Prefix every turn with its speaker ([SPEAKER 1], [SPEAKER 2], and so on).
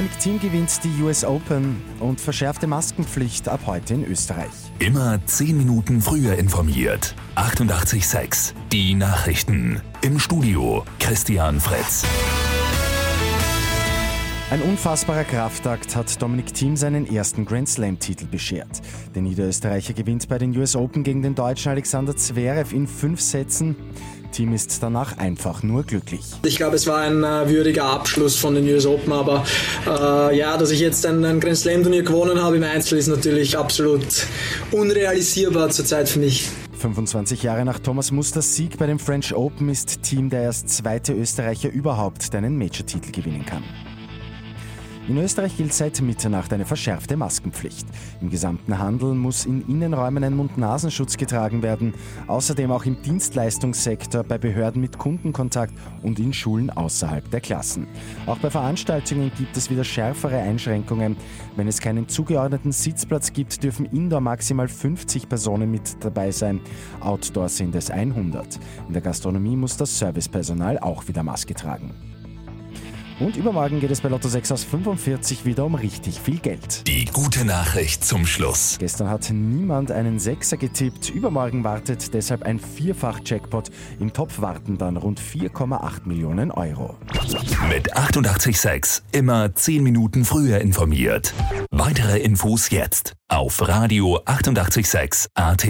[SPEAKER 1] Dominik Thiem gewinnt die US Open und verschärfte Maskenpflicht ab heute in Österreich.
[SPEAKER 2] Immer 10 Minuten früher informiert. 88.6 Die Nachrichten. Im Studio Christian Fretz.
[SPEAKER 1] Ein unfassbarer Kraftakt hat Dominik Thiem seinen ersten Grand Slam-Titel beschert. Der Niederösterreicher gewinnt bei den US Open gegen den Deutschen Alexander Zverev in fünf Sätzen. Team ist danach einfach nur glücklich.
[SPEAKER 3] Ich glaube, es war ein äh, würdiger Abschluss von den US Open, aber äh, ja, dass ich jetzt ein, ein Grand Slam Turnier gewonnen habe im Einzel ist natürlich absolut unrealisierbar zurzeit für mich.
[SPEAKER 1] 25 Jahre nach Thomas Musters Sieg bei dem French Open ist Team der erst zweite Österreicher überhaupt, der einen Major-Titel gewinnen kann. In Österreich gilt seit Mitternacht eine verschärfte Maskenpflicht. Im gesamten Handel muss in Innenräumen ein Mund-Nasenschutz getragen werden, außerdem auch im Dienstleistungssektor, bei Behörden mit Kundenkontakt und in Schulen außerhalb der Klassen. Auch bei Veranstaltungen gibt es wieder schärfere Einschränkungen. Wenn es keinen zugeordneten Sitzplatz gibt, dürfen indoor maximal 50 Personen mit dabei sein. Outdoor sind es 100. In der Gastronomie muss das Servicepersonal auch wieder Maske tragen. Und übermorgen geht es bei Lotto 6 aus 45 wieder um richtig viel Geld.
[SPEAKER 2] Die gute Nachricht zum Schluss.
[SPEAKER 1] Gestern hat niemand einen Sechser getippt. Übermorgen wartet deshalb ein Vierfach-Jackpot. Im Topf warten dann rund 4,8 Millionen Euro.
[SPEAKER 2] Mit 886 immer 10 Minuten früher informiert. Weitere Infos jetzt auf Radio 886 AT.